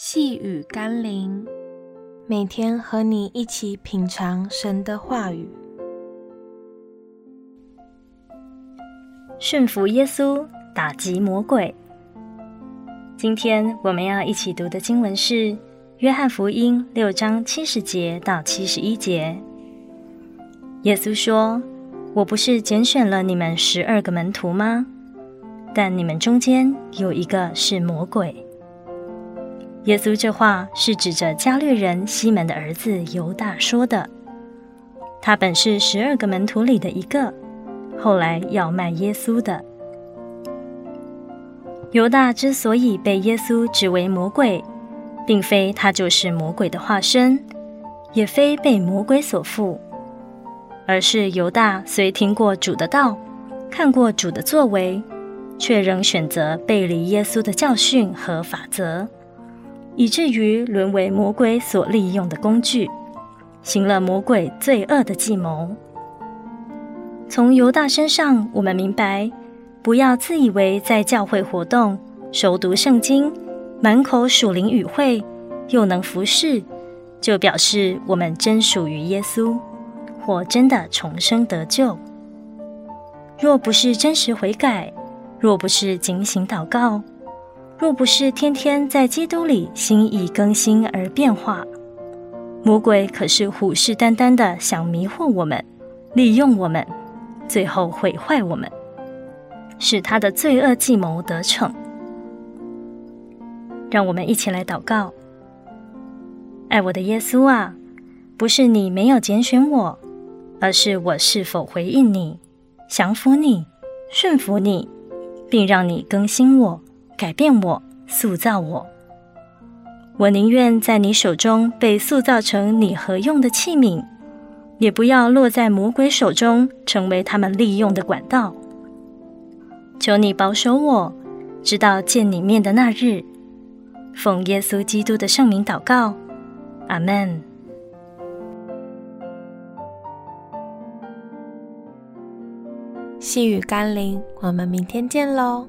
细雨甘霖，每天和你一起品尝神的话语，顺服耶稣，打击魔鬼。今天我们要一起读的经文是《约翰福音》六章七十节到七十一节。耶稣说：“我不是拣选了你们十二个门徒吗？但你们中间有一个是魔鬼。”耶稣这话是指着加略人西门的儿子犹大说的。他本是十二个门徒里的一个，后来要卖耶稣的。犹大之所以被耶稣指为魔鬼，并非他就是魔鬼的化身，也非被魔鬼所附，而是犹大虽听过主的道，看过主的作为，却仍选择背离耶稣的教训和法则。以至于沦为魔鬼所利用的工具，行了魔鬼罪恶的计谋。从犹大身上，我们明白，不要自以为在教会活动、熟读圣经、满口属灵语汇，又能服侍，就表示我们真属于耶稣，或真的重生得救。若不是真实悔改，若不是警醒祷告，若不是天天在基督里心意更新而变化，魔鬼可是虎视眈眈的想迷惑我们，利用我们，最后毁坏我们，使他的罪恶计谋得逞。让我们一起来祷告：爱我的耶稣啊，不是你没有拣选我，而是我是否回应你，降服你，顺服你，并让你更新我。改变我，塑造我。我宁愿在你手中被塑造成你合用的器皿，也不要落在魔鬼手中，成为他们利用的管道。求你保守我，直到见你面的那日。奉耶稣基督的圣名祷告，阿门。细雨甘霖，我们明天见喽。